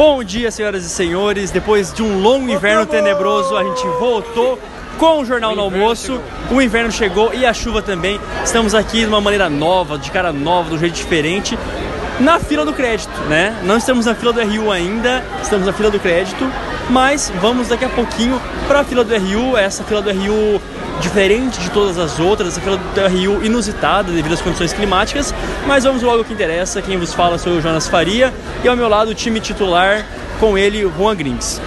Bom dia, senhoras e senhores. Depois de um longo inverno tenebroso, a gente voltou com o Jornal do Almoço. O inverno chegou e a chuva também. Estamos aqui de uma maneira nova, de cara nova, de um jeito diferente. Na fila do crédito, né? Não estamos na fila do RU ainda, estamos na fila do crédito, mas vamos daqui a pouquinho para a fila do RU. Essa fila do RU diferente de todas as outras, essa fila do RU inusitada devido às condições climáticas. Mas vamos logo ao que interessa. Quem vos fala sou o Jonas Faria e ao meu lado o time titular com ele, Juan Grings.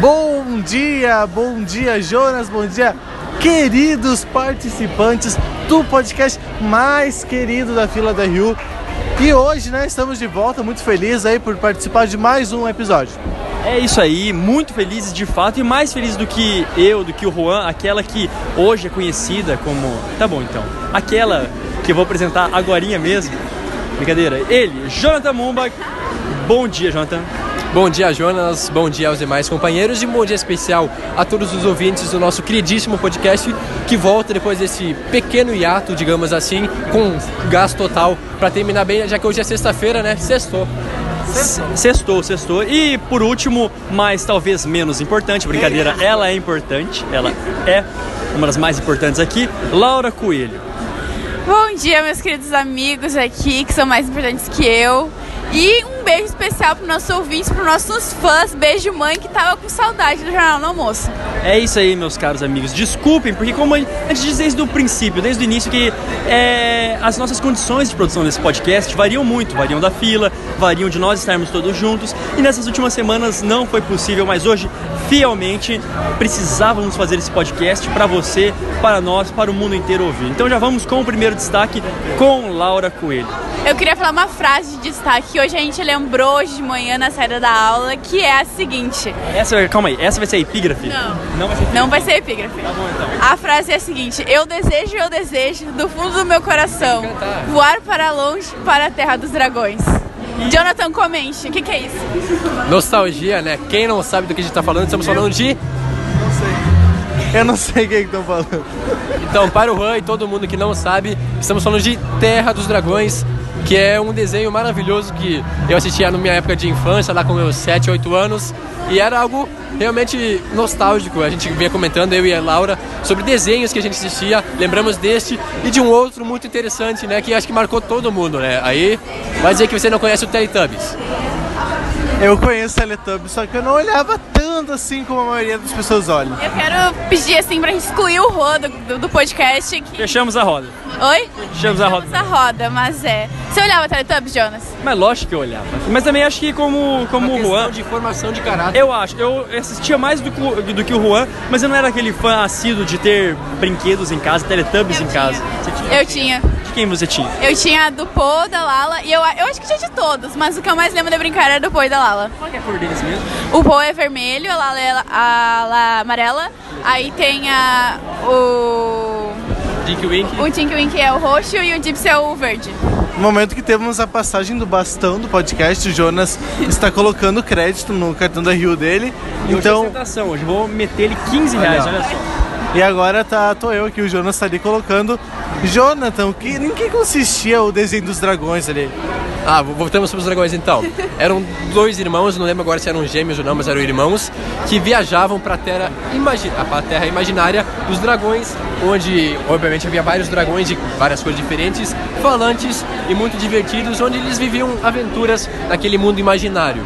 Bom dia, bom dia, Jonas, bom dia, queridos participantes do podcast mais querido da fila da Rio. E hoje, né, estamos de volta, muito felizes aí por participar de mais um episódio. É isso aí, muito felizes de fato e mais felizes do que eu, do que o Juan, aquela que hoje é conhecida como. Tá bom então. Aquela que eu vou apresentar agora mesmo. Brincadeira. Ele, Jonathan Mumba. Bom dia, Jonathan. Bom dia, Jonas. Bom dia aos demais companheiros e bom dia especial a todos os ouvintes do nosso queridíssimo podcast que volta depois desse pequeno hiato, digamos assim, com gás total para terminar bem, já que hoje é sexta-feira, né? Sextou. Sextou, sextou. E por último, mas talvez menos importante, brincadeira, ela é importante, ela é uma das mais importantes aqui, Laura Coelho. Bom dia, meus queridos amigos aqui, que são mais importantes que eu. E um beijo especial para nossos ouvintes, para nossos fãs. Beijo, mãe, que tava com saudade do Jornal no Almoço. É isso aí, meus caros amigos. Desculpem, porque como a gente diz desde o princípio, desde o início, que é, as nossas condições de produção desse podcast variam muito. Variam da fila, variam de nós estarmos todos juntos. E nessas últimas semanas não foi possível, mas hoje, fielmente, precisávamos fazer esse podcast para você, para nós, para o mundo inteiro ouvir. Então já vamos com o primeiro destaque com Laura Coelho. Eu queria falar uma frase de destaque que hoje a gente lembrou hoje de manhã na saída da aula, que é a seguinte. Essa, calma aí, essa vai ser a epígrafe? Não. Não vai ser epígrafe. Não vai ser epígrafe. Tá bom então. A frase é a seguinte: Eu desejo, eu desejo, do fundo do meu coração, voar para longe, para a terra dos dragões. Jonathan, comente, o que, que é isso? Nostalgia, né? Quem não sabe do que a gente tá falando, estamos falando de. Eu não sei o que estão falando. Então, para o Juan e todo mundo que não sabe, estamos falando de Terra dos Dragões, que é um desenho maravilhoso que eu assistia na minha época de infância, lá com meus 7, 8 anos, e era algo realmente nostálgico. A gente vinha comentando, eu e a Laura, sobre desenhos que a gente assistia, lembramos deste e de um outro muito interessante, né, que acho que marcou todo mundo, né? Aí, vai dizer que você não conhece o Teletubbies. Eu conheço Teletubbies, só que eu não olhava tanto assim como a maioria das pessoas olha. Eu quero pedir assim pra gente excluir o Rô do, do, podcast. Que... Fechamos a roda. Oi? Fechamos a roda. Essa roda, mas é. Você olhava Teletubbies, Jonas? Mas lógico que eu olhava. Mas também acho que como, como o Juan. de formação de caráter. Eu acho, eu assistia mais do, que- do que o Juan, mas eu não era aquele fã assíduo de ter brinquedos em casa, Teletubbies Eu em tinha. casa. Você tinha? Eu tinha. Quem você tinha? Eu tinha a do Pô, da Lala, e eu, eu acho que tinha de todos, mas o que eu mais lembro de brincar era do Pô e da Lala. Qual que é a cor deles mesmo? O Pô é vermelho, a Lala é a, a, Lala amarela, aí tem a, o, Dinky Wink. o Tinky Winky é o roxo e o Gypsy é o verde. No momento que temos a passagem do bastão do podcast, o Jonas está colocando crédito no cartão da Rio dele. Então. Então, hoje eu vou meter ele 15 reais, olha só. E agora tá, tô eu aqui, o Jonas está ali colocando. Jonathan, que, em que consistia o desenho dos dragões ali? Ah, voltamos para os dragões então. Eram dois irmãos, não lembro agora se eram gêmeos ou não, mas eram irmãos, que viajavam para terra, imagi a terra imaginária dos dragões, onde obviamente havia vários dragões de várias cores diferentes, falantes e muito divertidos, onde eles viviam aventuras naquele mundo imaginário.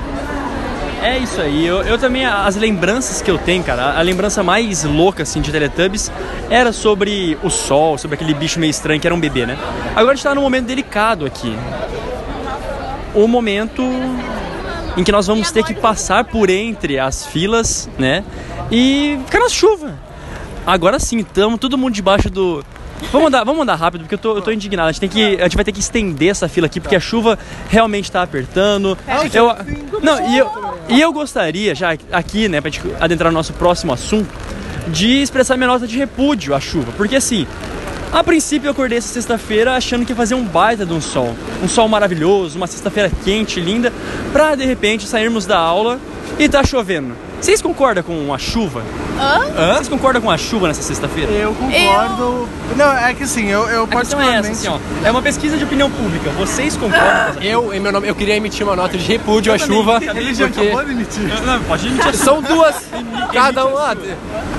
É isso aí, eu, eu também, as lembranças que eu tenho, cara, a, lembrança mais louca, assim, de Teletubbies era sobre o sol, sobre aquele bicho meio estranho que era um bebê, né? Agora a gente tá num momento delicado aqui. O momento em que nós vamos ter que passar por entre as filas, né? E ficar na chuva. Agora sim, estamos todo mundo debaixo do. Vamos andar, vamos andar rápido, porque eu tô, eu tô indignado. A gente, tem que, a gente vai ter que estender essa fila aqui, porque a chuva realmente está apertando. Eu, não, e eu, e eu gostaria, já aqui, né, pra gente adentrar no nosso próximo assunto, de expressar minha nota de repúdio à chuva. Porque assim, a princípio eu acordei essa sexta-feira achando que ia fazer um baita de um sol. Um sol maravilhoso, uma sexta-feira quente, linda, pra de repente sairmos da aula e tá chovendo. Vocês concordam com a chuva? Hã? Vocês concordam com a chuva nessa sexta-feira? Eu concordo. Não, é que assim, eu, eu A questão é essa, particularmente. assim, ó. É uma pesquisa de opinião pública. Vocês concordam Eu, em meu nome, eu queria emitir uma nota de repúdio à também, chuva, ele já porque acabou de emitir. Não, pode emitir. são duas, cada um. Ah,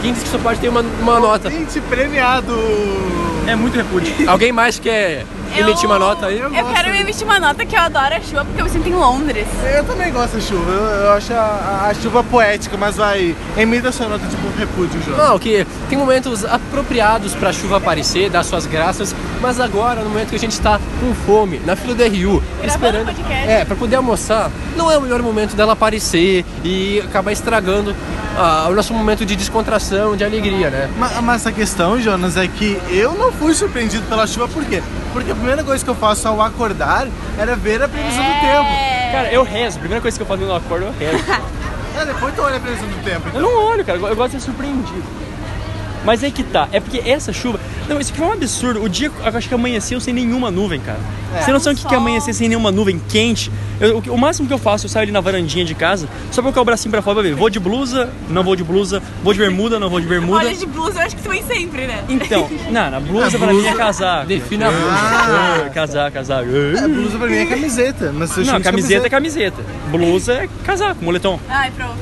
quem disse que só pode ter uma, uma nota? Gente, premiado! É muito repúdio. Alguém mais quer Eu- emitir uma nota aí? Eu Eu gosto. quero emitir uma nota que eu adoro a chuva porque eu me sinto em Londres. Eu também gosto da chuva, eu, eu acho a, a chuva poética, mas vai. Emita sua nota tipo repúdio, João. Não, que tem momentos apropriados pra chuva aparecer, dar suas graças, mas agora, no momento que a gente tá com fome, na fila do RU, esperando. podcast. É, pra poder almoçar, não é o melhor momento dela aparecer e acabar estragando ah, o nosso momento de descontração, de alegria, né? Ma- Mas a questão, Jonas, é que eu não fui surpreendido pela chuva, por quê? Porque a primeira coisa que eu faço ao acordar era ver a previsão do tempo. É. Cara, eu rezo. A primeira coisa que eu faço quando eu acordo, eu rezo. É, depois tu olha a previsão do tempo. Eu Então. não olho, cara. Eu gosto de ser surpreendido. Mas aí que tá. É porque essa chuva. Não, isso aqui foi um absurdo. O dia, eu acho que amanheceu sem nenhuma nuvem, cara. É. Você tem noção que, que Sol. amanhecer sem nenhuma nuvem quente? Eu- o, que- o máximo que eu faço, eu saio ali na varandinha de casa, só pra colocar o bracinho pra fora pra ver. Vou de blusa, não vou de blusa. Vou de bermuda, não vou de bermuda. Olha, de blusa eu acho que tu vem sempre, né? Então, não, na blusa A pra mim é blusa- casaco. Defina a blusa. Ah, Casaco, casaco. a blusa pra mim é camiseta, mas eu Não, de camiseta é camiseta. Blusa é casaco, moletom. Ai, pronto.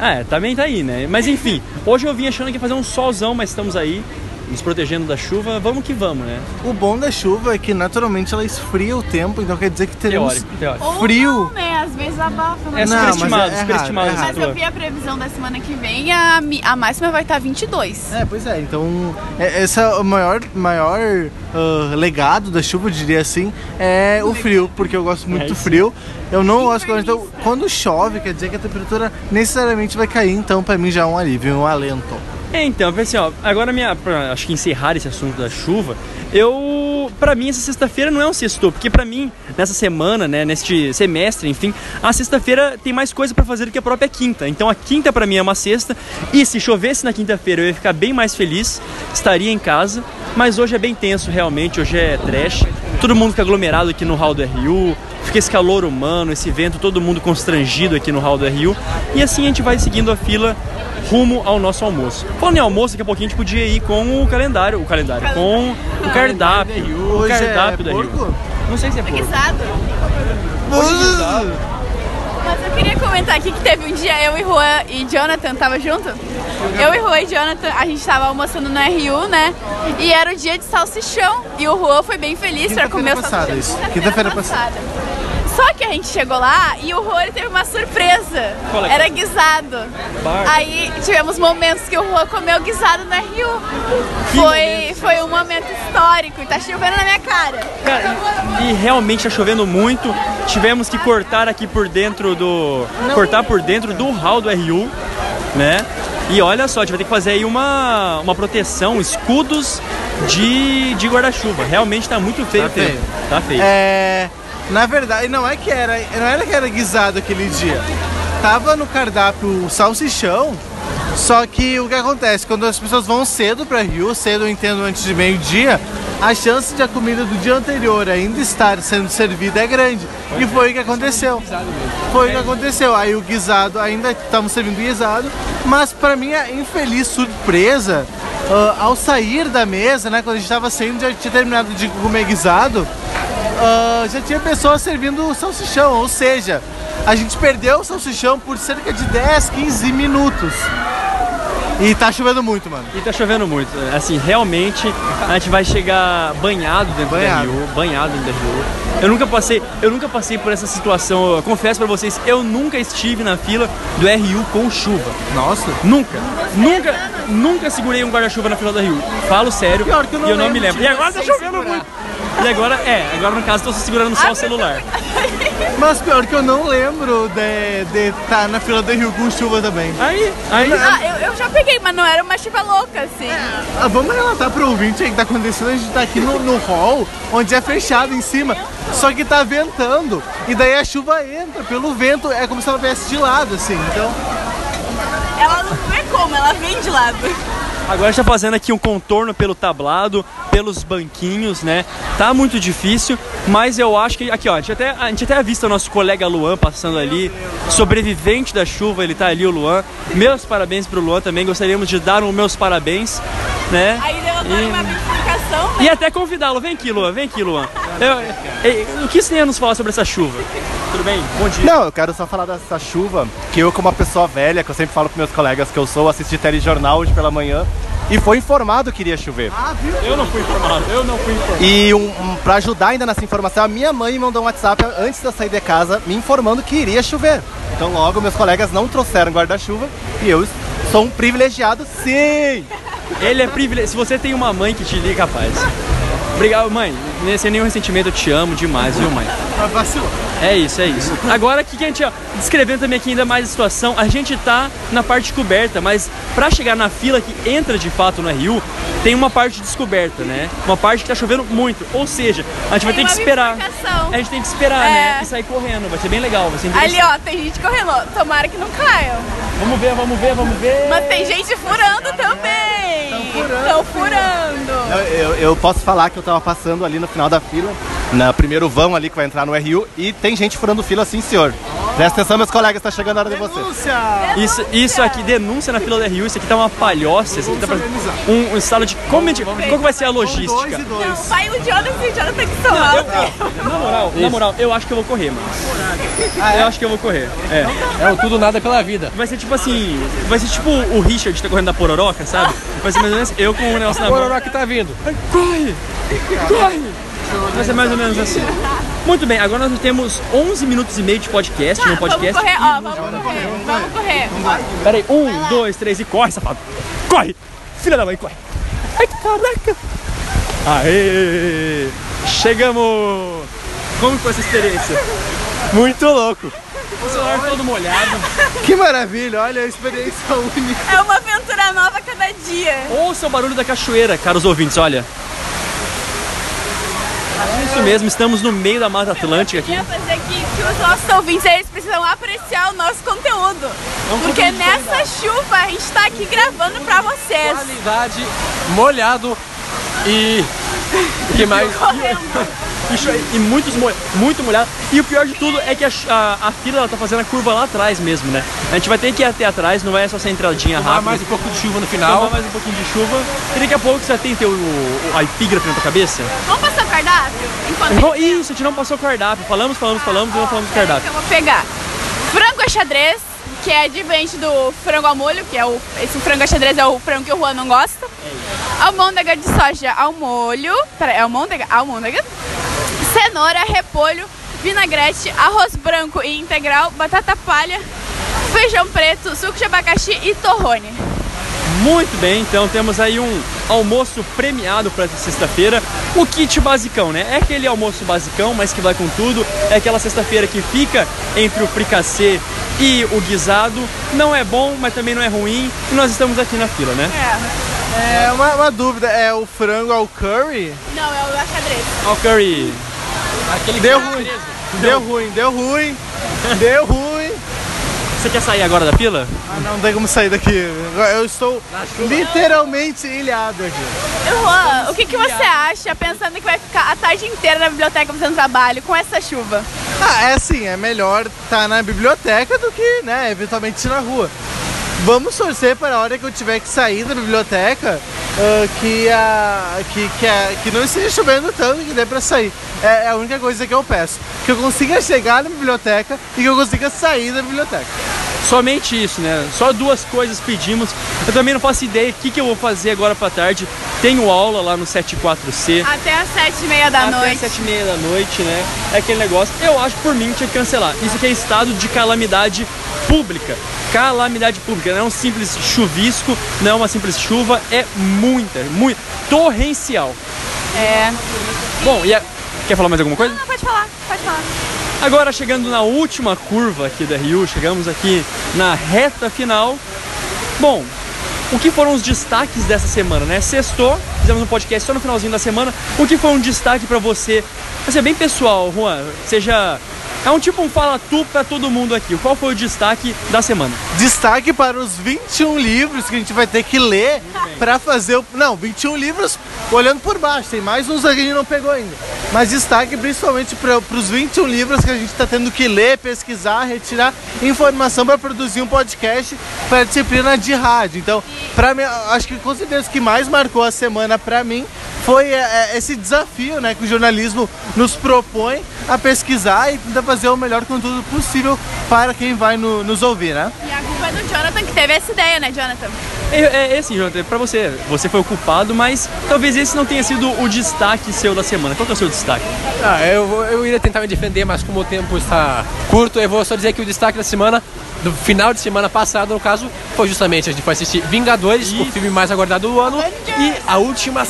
É, também tá aí, né? Mas enfim, hoje eu vim achando que ia fazer um solzão, mas estamos aí, nos protegendo da chuva. Vamos que vamos, né? O bom da chuva é que naturalmente ela esfria o tempo, então quer dizer que teremos Teórico, teórico. Ou Frio. não, né? Às vezes abafa. né? É Não, superestimado, mas é superestimado. errado, é Mas eu vi a previsão da semana que vem, a, a máxima vai estar 22. É, pois é, então é- esse é o maior, maior ah, legado da chuva, eu diria assim, é o frio, porque eu gosto muito É do frio. Eu não gosto quando, então, quando chove, quer dizer que a temperatura necessariamente vai cair, então pra mim já é um alívio, um alento. É, então, assim, ó, agora minha, pra, acho que encerrar esse assunto da chuva, eu, pra mim essa sexta-feira não é um sexto, porque pra mim, nessa semana, né, neste semestre, enfim, a sexta-feira tem mais coisa pra fazer do que a própria quinta. Então a quinta pra mim é uma sexta, e se chovesse na quinta-feira eu ia ficar bem mais feliz, estaria em casa, mas hoje é bem tenso realmente, hoje é trash, todo mundo fica aglomerado aqui no hall do RU, fica esse calor humano, esse vento, todo mundo constrangido aqui no hall do RU, e assim a gente vai seguindo a fila rumo ao nosso almoço. Falando em almoço, daqui a pouquinho a gente podia ir com o calendário, o calendário, com o cardápio, o é cardápio da? Rio. Não sei se é porco. Guisado. Mas eu queria comentar aqui que teve um dia eu e Juan e Jonathan tava junto. Eu e Juan e Jonathan, a gente tava almoçando no RU, né? E era o dia de salsichão. E o Juan foi bem feliz pra comer o passada, salsichão. Quinta-feira Quinta-feira passada. Só que a gente chegou lá e o ele teve uma surpresa. Qual é Era é? guisado. Barba. Aí tivemos momentos que o Juan comeu guisado no RU. Que Foi, foi um momento histórico e tá chovendo na minha cara. Cara, e, e realmente tá chovendo muito. Tivemos que cortar aqui por dentro do. cortar por dentro do hall do RU, né? E olha só, a gente vai ter que fazer aí uma, uma proteção, escudos de, de guarda-chuva. Realmente tá muito feio Tá o tempo. feio. Tá feio. É, na verdade, não é que era, não era que era guisado aquele dia. Tava no cardápio o salsichão, só que o que acontece, quando as pessoas vão cedo para Rio, cedo eu entendo antes de meio-dia, a chance de a comida do dia anterior ainda estar sendo servida é grande. E foi o que aconteceu. Foi o que aconteceu. Aí o guisado, ainda estamos servindo guisado, mas para minha infeliz surpresa, ah, ao sair da mesa, né, quando a gente estava saindo, já tinha terminado de comer guisado, ah, já tinha pessoas servindo salsichão, ou seja, a gente perdeu o salsichão por cerca de 10, 15 minutos. E tá chovendo muito, mano. E tá chovendo muito. Assim, realmente a gente vai chegar banhado dentro Banhado. da Rio, banhado dentro da Rio. Eu nunca passei, eu nunca passei por essa situação. Eu confesso pra vocês, eu nunca estive na fila do RU com chuva. Nossa. Nunca, nunca, nunca segurei um guarda-chuva na fila da Rio. Falo sério. Pior que eu não e eu não me lembro lembro. E agora tá chovendo segurar. muito. E agora, é, agora no caso tô segurando só o celular. Mas pior que eu não lembro de estar na fila do Rio com chuva também. Aí, aí. Ah, eu, eu já peguei, mas não era uma chuva louca, assim. Ah, vamos relatar pro ouvinte aí o que tá acontecendo. A gente tá aqui no, no hall, onde é fechado em cima, só que tá ventando. E daí a chuva entra pelo vento, é como se ela viesse de lado, assim. Então, Ela não é como, ela vem de lado. Agora está fazendo aqui um contorno pelo tablado, pelos banquinhos, né? Tá muito difícil, mas eu acho que aqui, ó, a gente até a gente até avista o nosso colega Luan passando ali, sobrevivente da chuva, ele tá ali o Luan. Meus parabéns pro Luan também, gostaríamos de dar os meus parabéns, né? Aí deu agora E- uma bifurcação, né? E até convidá-lo, vem aqui, Luan, vem aqui, Luan. Eu- eu- o que você tem a nos falar sobre essa chuva? Tudo bem? Bom dia. Não, eu quero só falar dessa chuva, que eu como uma pessoa velha, que eu sempre falo pros meus colegas que eu sou, assisti telejornal hoje pela manhã e foi informado que iria chover. Eu não fui informado, eu não fui informado. E um, um, pra ajudar ainda nessa informação, a minha mãe me mandou um WhatsApp antes de eu sair de casa me informando que iria chover. Então logo meus colegas não trouxeram guarda-chuva e eu sou um privilegiado sim! Ele é privilegiado. Se você tem uma mãe que te liga, rapaz. Obrigado, mãe. Sem nenhum ressentimento, eu te amo demais, viu, mãe? Vacilou. É isso, é isso. Agora, o que que a gente, ó, descrevendo também aqui ainda mais a situação, a gente tá na parte coberta, mas pra chegar na fila que entra de fato no RU, tem uma parte descoberta, né? Uma parte que tá chovendo muito. Ou seja, a gente vai ter Tem que esperar. A gente tem que esperar, É. né? E sair correndo. Vai ser bem legal, vai ser Ali, ó, tem gente correndo. Tomara que não caiam. Vamos ver, vamos ver, vamos ver. Mas tem gente furando também. Estão furando. Eu, eu- eu posso falar que eu tava passando ali no final da fila, no primeiro vão ali que vai entrar no RU, e tem gente furando fila sim, senhor. Presta atenção, meus colegas, tá chegando a hora de vocês. Denúncia! Isso, isso aqui, denúncia na fila da RU, isso aqui tá uma palhoça, isso aqui tá parecendo um, um estado de. Como, a gente- qual que vai ser a Dois logística? e dois. Não, vai o Jonathan e o Jonathan que são altos. Na moral, na moral, eu acho que eu vou correr, mano. Eu acho que eu vou correr. É. É o tudo nada pela vida. Vai ser tipo assim. Vai ser tipo o Richard tá correndo da pororoca, sabe? Vai ser mais ou menos eu com o Nelson na O mão. Ororoca tá vindo. Corre! Corre! Vai ser mais ou menos assim. Muito bem, agora nós temos 11 minutos e meio de podcast, no Vamos podcast. correr, ó, vamos correr. Vamos correr. Pera aí, um, dois, três e corre, safado! Corre! Filha da mãe, corre! Ai, caraca! Aê! Chegamos! Como foi essa experiência? Muito louco. O celular todo molhado. Que maravilha, olha a experiência única. É uma aventura nova a cada dia. Ouça o barulho da cachoeira, caros ouvintes, olha. Isso mesmo, estamos no meio da Mata Atlântica aqui. Queria fazer aqui que os nossos ouvintes eles precisam apreciar o nosso conteúdo. Porque nessa chuva a gente tá aqui gravando pra vocês. Qualidade, molhado e. O que mais? Correndo. E, e muitos muito molhado. E o pior de tudo é que a, a, a fila ela tá fazendo a curva lá atrás mesmo, né? A gente vai ter que ir até atrás, não é só essa entradinha rápida. mais um pouco de chuva no Tomar final. mais um pouquinho de chuva. E daqui a pouco você tem teu, o- a epígrafe na tua cabeça. Vamos passar cardápio? Enquanto isso, a gente não passou o cardápio. Falamos, falamos, falamos e não falamos cardápio. Eu vou pegar frango a xadrez, que é diferente do frango ao molho, que é o. Esse frango a xadrez é o frango que o Juan não gosta. Almôndega de soja ao molho. Peraí, almôndega? Almôndega. Cenoura, repolho, vinagrete, arroz branco e integral, batata palha, feijão preto, suco de abacaxi e torrone. Muito bem, então temos aí um almoço premiado para essa sexta-feira. O kit basicão, né? É aquele almoço basicão, mas que vai com tudo. É aquela sexta-feira que fica entre o fricassê e o guisado. Não é bom, mas também não é ruim. E nós estamos aqui na fila, né? É. É uma, uma dúvida, é o frango ao curry? Não, é o xadrez. Ó, curry. Aquele Deu ruim. Deu ruim, deu ruim, deu ruim. Você quer sair agora da fila? Ah, não tem como sair daqui. Eu estou literalmente ilhado aqui. Juan, o que, que você acha pensando que vai ficar a tarde inteira na biblioteca fazendo trabalho com essa chuva? Ah, é assim, é melhor estar na biblioteca do que, né, eventualmente ir na rua. Vamos torcer para a hora que eu tiver que sair da biblioteca ah, que, a, que, que, a, que não esteja chovendo tanto que dê para sair. É, é a única coisa que eu peço. Que eu consiga chegar na biblioteca e que eu consiga sair da biblioteca. Somente isso, né? Só duas coisas pedimos. Eu também não faço ideia o que, que eu vou fazer agora pra tarde. Tenho aula lá no 74C. Até às sete e meia da até noite. sete e meia da noite, né? É aquele negócio. Eu acho que por mim tinha que cancelar. Isso aqui é estado de calamidade pública. Calamidade pública. Não é um simples chuvisco, não é uma simples chuva, é muita, muito torrencial. É. Bom, e a... quer falar mais alguma coisa? Não, pode falar, pode falar. Agora chegando na última curva aqui da Rio, chegamos aqui na reta final. Bom, o que foram os destaques dessa semana, né? Sextou, fizemos um podcast só no finalzinho da semana. O que foi um destaque pra você? Vai ser bem pessoal, Juan. Seja É um tipo um fala tu pra todo mundo aqui. Qual foi o destaque da semana? Destaque para os 21 livros que a gente vai ter que ler para fazer o. Não, 21 livros olhando por baixo, tem mais uns que a gente não pegou ainda. Mas destaque principalmente para os 21 livros que a gente está tendo que ler, pesquisar, retirar informação para produzir um podcast para a disciplina de rádio. Então, para mim, acho que com certeza o que mais marcou a semana para mim foi é, é, esse desafio né, que o jornalismo nos propõe a pesquisar e tentar fazer o melhor conteúdo possível para quem vai no- nos ouvir, né? E a culpa é do Jonathan que teve essa ideia, né, Jonathan? É, é, é assim, Jonathan, pra você, você foi o culpado, mas talvez esse não tenha sido o destaque seu da semana. Qual que é o seu destaque? Ah, eu, vou- eu iria tentar me defender, mas como o tempo está curto, eu vou só dizer que o destaque da semana, do final de semana passado, no caso, foi justamente a gente foi assistir Vingadores, o filme mais aguardado do ano, e a última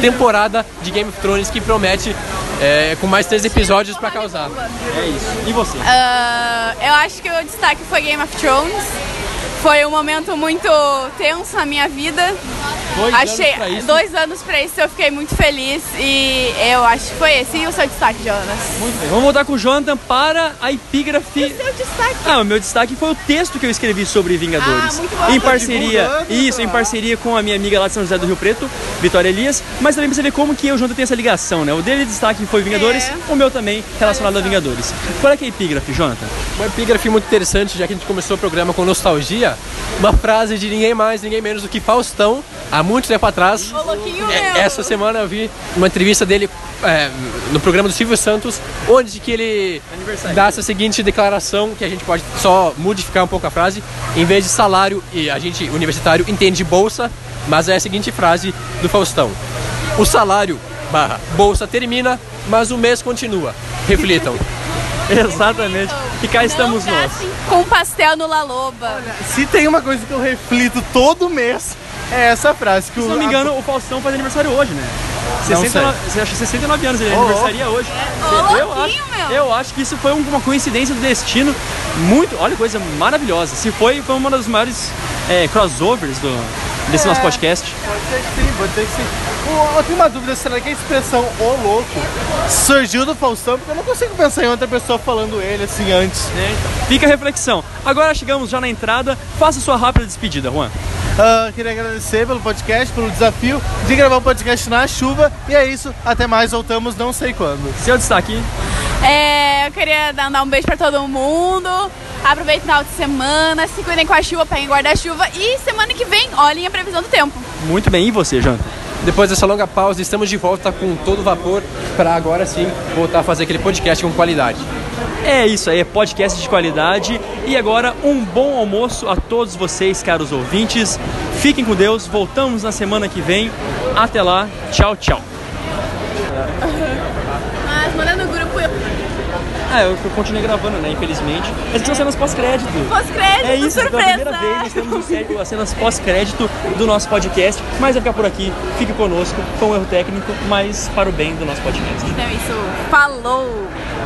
temporada de Game of Thrones que promete é, com mais três episódios pra causar. É isso. E você? Ah, eu acho que o destaque foi Game of Thrones. Foi um momento muito tenso na minha vida. Dois Achei anos pra isso. dois anos pra isso, eu fiquei muito feliz e eu acho que foi esse. E o seu destaque, Jonas? Muito bem. Vamos voltar com o Jonathan para a epígrafe. Seu destaque. Ah, o meu destaque foi o texto que eu escrevi sobre Vingadores. Ah, muito bom. Em parceria, isso, em parceria com a minha amiga lá de São José do Rio Preto, Vitória Elias. Mas também pra você ver como que eu e o Jonathan tem essa ligação, né? O dele destaque foi Vingadores, É. o meu também relacionado a Vingadores. Qual é que é a epígrafe, Jonathan? Uma epígrafe muito interessante, já que a gente começou o programa com nostalgia, uma frase de ninguém mais, ninguém menos do que Faustão, há muito tempo atrás. Ô, É. Essa semana eu vi uma entrevista dele é, no programa do Silvio Santos, onde que ele dá essa seguinte declaração, que a gente pode só modificar um pouco a frase, em vez de salário, e a gente, universitário, entende bolsa, mas é a seguinte frase do Faustão. O salário barra bolsa termina, mas o mês continua. Reflitam. Exatamente. E cá estamos Não nós. gastem com pastel no La Loba. Se tem uma coisa que eu reflito todo mês, é essa frase. Que Se o- não me engano, o Faustão faz aniversário hoje, né? Não 69, você acha 69 anos, ele Ô, aniversaria hoje. Ô, eu, acho, meu. eu acho que isso foi uma coincidência do destino muito, olha, coisa maravilhosa. Se foi, foi uma das maiores é, crossovers do, desse nosso podcast. Pode ser que sim, pode ser que sim. O- Eu tenho uma dúvida, será que a expressão ô louco surgiu do Faustão? Porque eu não consigo pensar em outra pessoa falando ele assim antes. né? Então, Fica a reflexão. Agora chegamos já na entrada. Faça sua rápida despedida, Juan. Ah, queria agradecer pelo podcast, pelo desafio de gravar um podcast na chuva. E é isso, até mais, voltamos não sei quando. Seu destaque. É, eu queria dar, dar um beijo pra todo mundo. Aproveite o final de semana, se cuidem com a chuva, peguem guarda-chuva. E semana que vem, olhem a previsão do tempo. Muito bem. E você, Jonathan? Depois dessa longa pausa, estamos de volta com todo vapor para agora sim voltar a fazer aquele podcast com qualidade. É isso aí, é podcast de qualidade. E agora, um bom almoço a todos vocês, caros ouvintes. Fiquem com Deus, voltamos na semana que vem. Até lá, tchau, tchau. Mas manda no grupo Ah, eu, eu continuei gravando, né? Infelizmente. Mas são cenas pós-crédito. pós-crédito, É isso, pela surpresa. primeira vez nós temos o sé- as cenas pós-crédito do nosso podcast. Mas vai ficar por aqui, fique conosco, com um erro técnico, mas para o bem do nosso podcast. Então é isso, falou!